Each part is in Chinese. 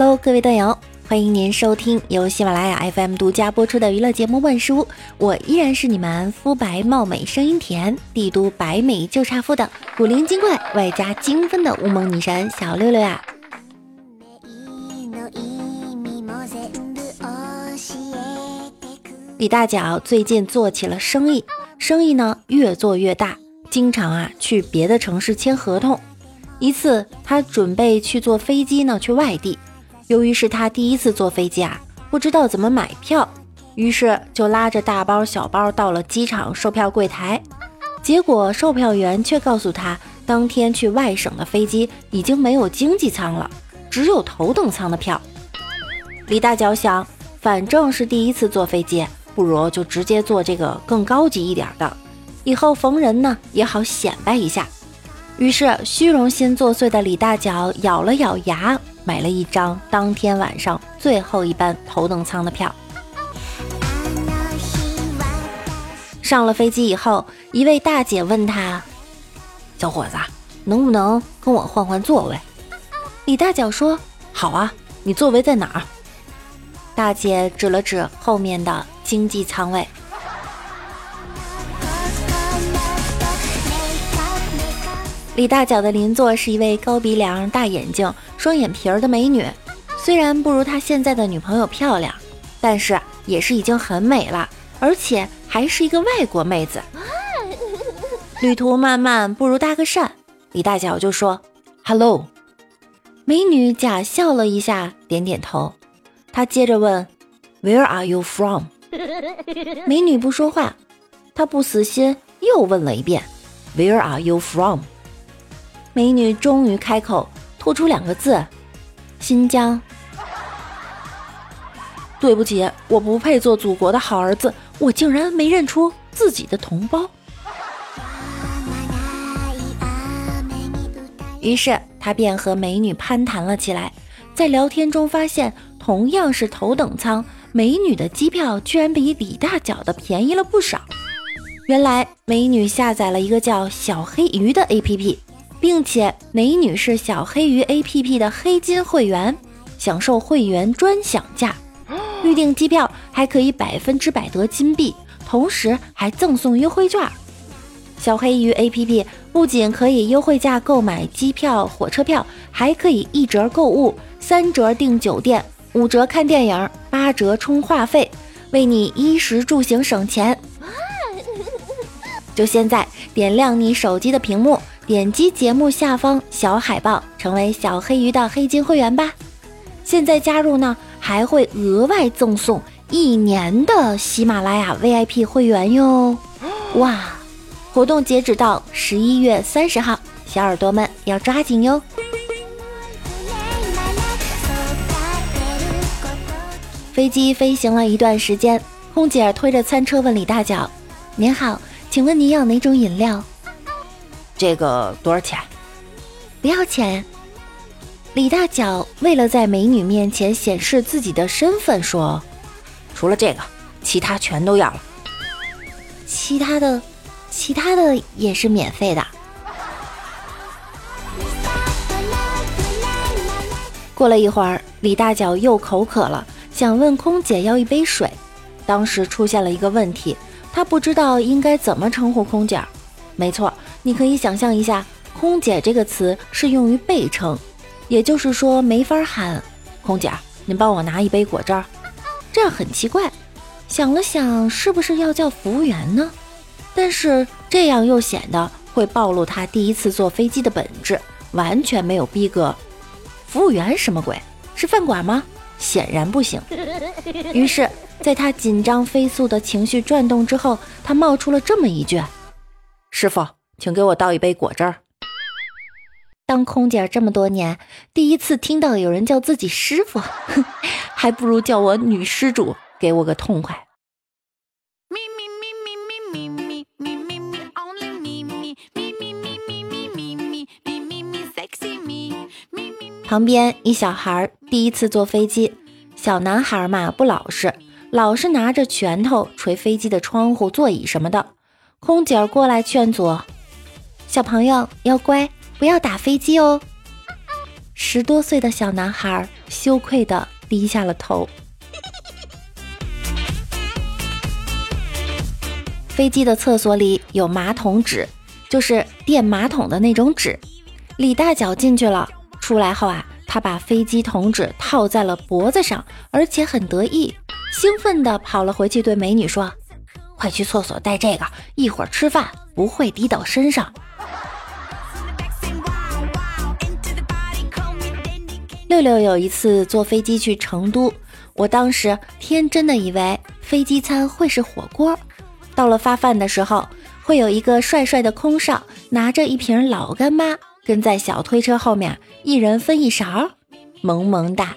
Hello，各位段友，欢迎您收听由喜马拉雅 FM 独家播出的娱乐节目《万事屋》，我依然是你们肤白貌美、声音甜、帝都白美就差富的古灵精怪外加精分的乌蒙女神小六六呀。李大脚最近做起了生意，生意呢越做越大，经常啊去别的城市签合同。一次，他准备去坐飞机呢去外地。由于是他第一次坐飞机啊，不知道怎么买票，于是就拉着大包小包到了机场售票柜台。结果售票员却告诉他，当天去外省的飞机已经没有经济舱了，只有头等舱的票。李大脚想，反正是第一次坐飞机，不如就直接坐这个更高级一点的，以后逢人呢也好显摆一下。于是虚荣心作祟的李大脚咬了咬牙。买了一张当天晚上最后一班头等舱的票。上了飞机以后，一位大姐问他：“小伙子，能不能跟我换换座位？”李大脚说：“好啊，你座位在哪儿？”大姐指了指后面的经济舱位。李大脚的邻座是一位高鼻梁、大眼睛、双眼皮儿的美女，虽然不如他现在的女朋友漂亮，但是也是已经很美了，而且还是一个外国妹子。旅途漫漫，不如搭个讪。李大脚就说：“Hello。”美女假笑了一下，点点头。他接着问：“Where are you from？” 美女不说话，他不死心，又问了一遍：“Where are you from？” 美女终于开口，吐出两个字：“新疆。”对不起，我不配做祖国的好儿子，我竟然没认出自己的同胞。于是他便和美女攀谈了起来，在聊天中发现，同样是头等舱，美女的机票居然比李大脚的便宜了不少。原来美女下载了一个叫“小黑鱼”的 APP。并且美女是小黑鱼 APP 的黑金会员，享受会员专享价，预订机票还可以百分之百得金币，同时还赠送优惠券。小黑鱼 APP 不仅可以优惠价购买机票、火车票，还可以一折购物、三折订酒店、五折看电影、八折充话费，为你衣食住行省钱。就现在，点亮你手机的屏幕。点击节目下方小海报，成为小黑鱼的黑金会员吧！现在加入呢，还会额外赠送一年的喜马拉雅 VIP 会员哟！哇，活动截止到十一月三十号，小耳朵们要抓紧哟！飞机飞行了一段时间，空姐推着餐车问李大脚：“您好，请问您要哪种饮料？”这个多少钱？不要钱。李大脚为了在美女面前显示自己的身份，说：“除了这个，其他全都要了。其他的，其他的也是免费的。”过了一会儿，李大脚又口渴了，想问空姐要一杯水。当时出现了一个问题，他不知道应该怎么称呼空姐。没错。你可以想象一下，“空姐”这个词是用于辈称，也就是说没法喊“空姐”，您帮我拿一杯果汁儿，这样很奇怪。想了想，是不是要叫服务员呢？但是这样又显得会暴露他第一次坐飞机的本质，完全没有逼格。服务员什么鬼？是饭馆吗？显然不行。于是，在他紧张飞速的情绪转动之后，他冒出了这么一句：“师傅。”请给我倒一杯果汁儿。当空姐这么多年，第一次听到有人叫自己师傅，还不如叫我女施主，给我个痛快。旁边一小孩第一次坐飞机，小男孩嘛不老实，老是拿着拳头捶飞机的窗户、座椅什么的。空姐过来劝阻。小朋友要乖，不要打飞机哦。十多岁的小男孩羞愧的低下了头。飞机的厕所里有马桶纸，就是垫马桶的那种纸。李大脚进去了，出来后啊，他把飞机桶纸套在了脖子上，而且很得意，兴奋地跑了回去，对美女说：“快去厕所带这个，一会儿吃饭不会滴到身上。”六六有一次坐飞机去成都，我当时天真的以为飞机餐会是火锅。到了发饭的时候，会有一个帅帅的空少拿着一瓶老干妈，跟在小推车后面，一人分一勺，萌萌哒。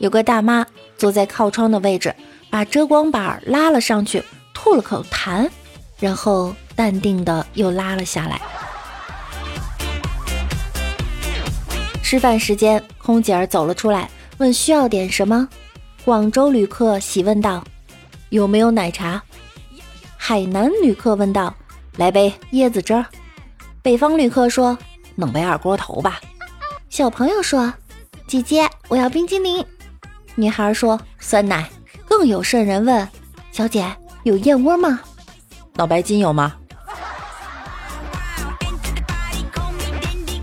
有个大妈坐在靠窗的位置，把遮光板拉了上去，吐了口痰，然后淡定的又拉了下来。吃饭时间，空姐儿走了出来，问需要点什么。广州旅客喜问道：“有没有奶茶？”海南旅客问道：“来杯椰子汁。”北方旅客说：“弄杯二锅头吧。”小朋友说：“姐姐，我要冰激凌。”女孩说：“酸奶。”更有甚人问：“小姐，有燕窝吗？脑白金有吗？”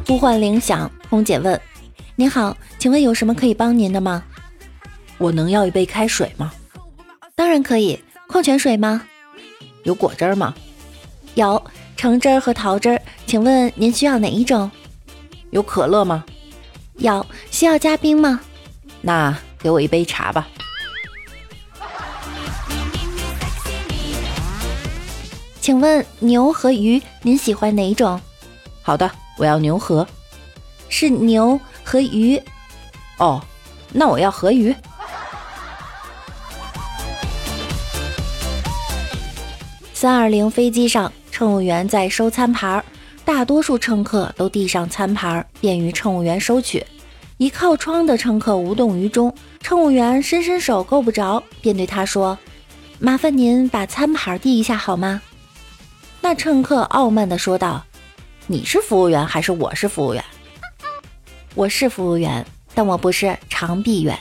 呼唤铃响，空姐问：“您好，请问有什么可以帮您的吗？”我能要一杯开水吗？当然可以。矿泉水吗？有果汁吗？有橙汁和桃汁。请问您需要哪一种？有可乐吗？有。需要加冰吗？那给我一杯茶吧。请问牛和鱼，您喜欢哪一种？好的，我要牛和。是牛和鱼。哦，那我要河鱼。三二零飞机上，乘务员在收餐盘，大多数乘客都递上餐盘，便于乘务员收取。一靠窗的乘客无动于衷，乘务员伸伸手够不着，便对他说：“麻烦您把餐盘递一下好吗？”那乘客傲慢地说道：“你是服务员还是我是服务员？我是服务员，但我不是长臂猿。”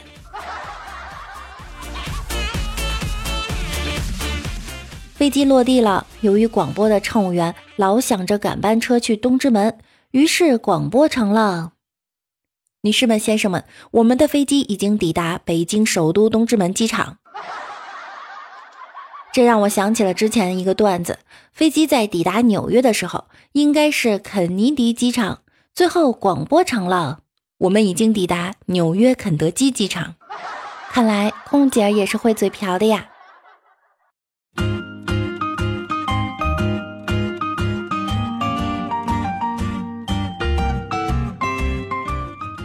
飞机落地了，由于广播的乘务员老想着赶班车去东直门，于是广播成了：“女士们、先生们，我们的飞机已经抵达北京首都东直门机场。”这让我想起了之前一个段子：飞机在抵达纽约的时候，应该是肯尼迪机场，最后广播成了：“我们已经抵达纽约肯德基机场。”看来空姐也是会嘴瓢的呀。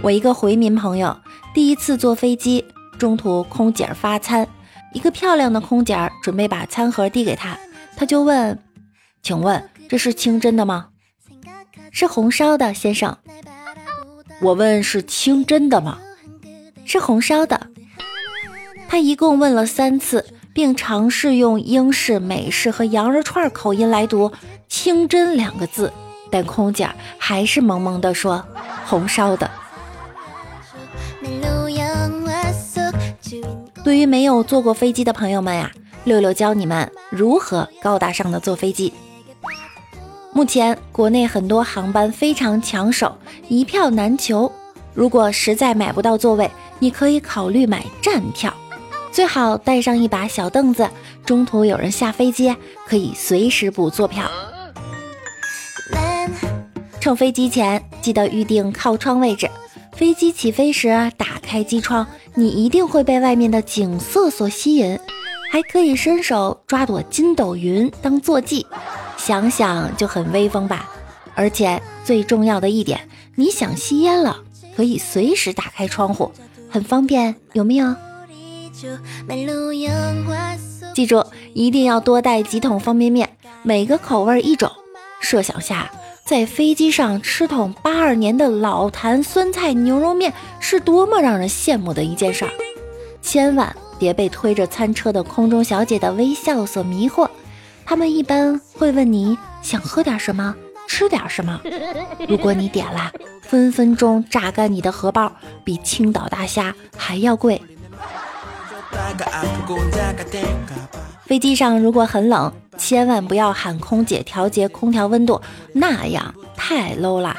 我一个回民朋友第一次坐飞机，中途空姐发餐，一个漂亮的空姐准备把餐盒递给他，他就问：“请问这是清真的吗？”“是红烧的，先生。”“我问是清真的吗？”“是红烧的。”他一共问了三次，并尝试用英式、美式和羊肉串口音来读“清真”两个字，但空姐还是萌萌地说：“红烧的。”对于没有坐过飞机的朋友们呀，六六教你们如何高大上的坐飞机。目前国内很多航班非常抢手，一票难求。如果实在买不到座位，你可以考虑买站票，最好带上一把小凳子，中途有人下飞机可以随时补座票。乘飞机前记得预定靠窗位置。飞机起飞时，打开机窗，你一定会被外面的景色所吸引，还可以伸手抓朵筋斗云当坐骑，想想就很威风吧。而且最重要的一点，你想吸烟了，可以随时打开窗户，很方便，有没有？记住，一定要多带几桶方便面，每个口味一种。设想下。在飞机上吃桶八二年的老坛酸菜牛肉面是多么让人羡慕的一件事儿！千万别被推着餐车的空中小姐的微笑所迷惑，他们一般会问你想喝点什么，吃点什么。如果你点了，分分钟榨干你的荷包，比青岛大虾还要贵。飞机上如果很冷，千万不要喊空姐调节空调温度，那样太 low 了。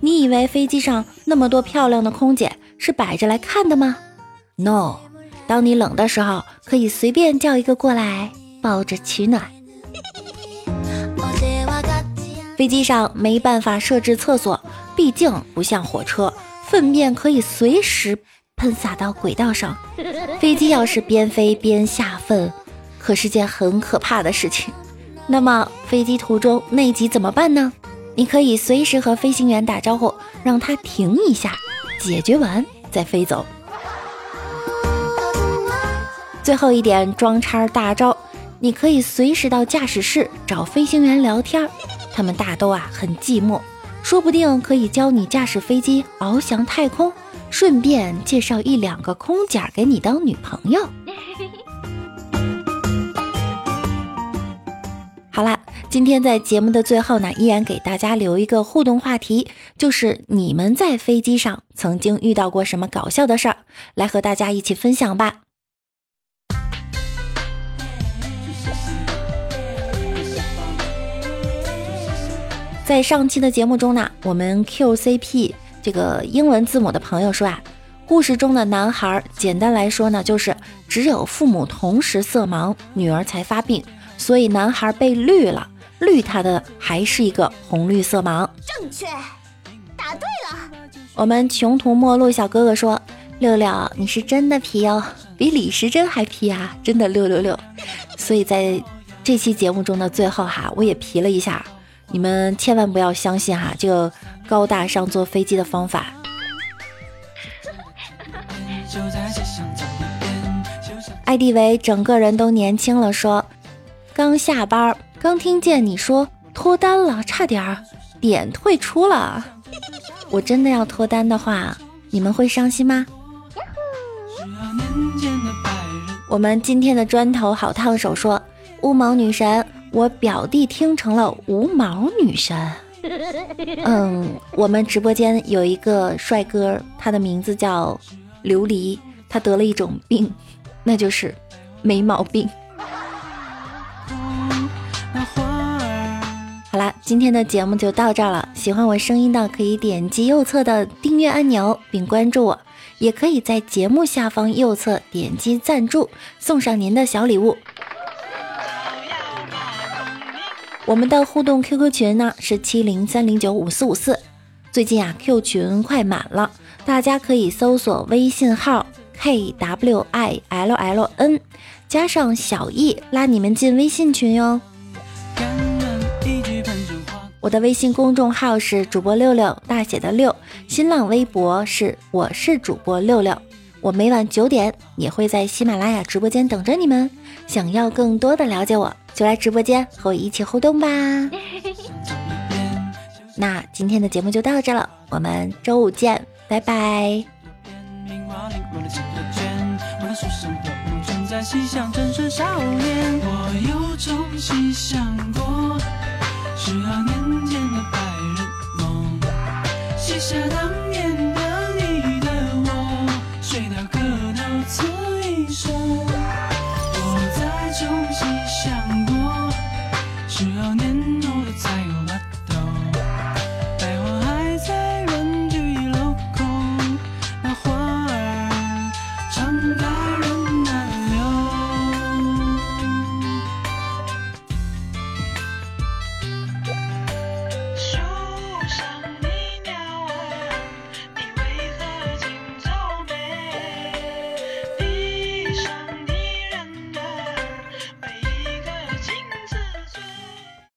你以为飞机上那么多漂亮的空姐是摆着来看的吗？No，当你冷的时候，可以随便叫一个过来抱着取暖。飞机上没办法设置厕所，毕竟不像火车，粪便可以随时喷洒到轨道上。飞机要是边飞边下粪，可是件很可怕的事情。那么飞机途中内急怎么办呢？你可以随时和飞行员打招呼，让他停一下，解决完再飞走。最后一点装叉大招，你可以随时到驾驶室找飞行员聊天。他们大都啊很寂寞，说不定可以教你驾驶飞机翱翔太空，顺便介绍一两个空姐给你当女朋友。今天在节目的最后呢，依然给大家留一个互动话题，就是你们在飞机上曾经遇到过什么搞笑的事儿，来和大家一起分享吧。在上期的节目中呢，我们 QCP 这个英文字母的朋友说啊，故事中的男孩，简单来说呢，就是只有父母同时色盲，女儿才发病，所以男孩被绿了，绿他的还是一个红绿色盲。正确，答对了。我们穷途末路小哥哥说，六六你是真的皮哦，比李时珍还皮啊，真的六六六。所以在这期节目中的最后哈，我也皮了一下。你们千万不要相信哈，这个高大上坐飞机的方法。艾迪维整个人都年轻了，说刚下班，刚听见你说脱单了，差点儿点退出了。我真的要脱单的话，你们会伤心吗？我们今天的砖头好烫手，说乌毛女神。我表弟听成了无毛女神。嗯，我们直播间有一个帅哥，他的名字叫琉璃，他得了一种病，那就是没毛病。今天的节目就到这儿了。喜欢我声音的可以点击右侧的订阅按钮并关注我，也可以在节目下方右侧点击赞助，送上您的小礼物。我们的互动 QQ 群呢是七零三零九五四五四，最近啊 Q 群快满了，大家可以搜索微信号 k w i l l n，加上小易拉你们进微信群哟。我的微信公众号是主播六六大写的六，新浪微博是我是主播六六，我每晚九点也会在喜马拉雅直播间等着你们。想要更多的了解我。就来直播间和我一起互动吧。那今天的节目就到这了，我们周五见，拜拜。十二年前的白日梦写下当年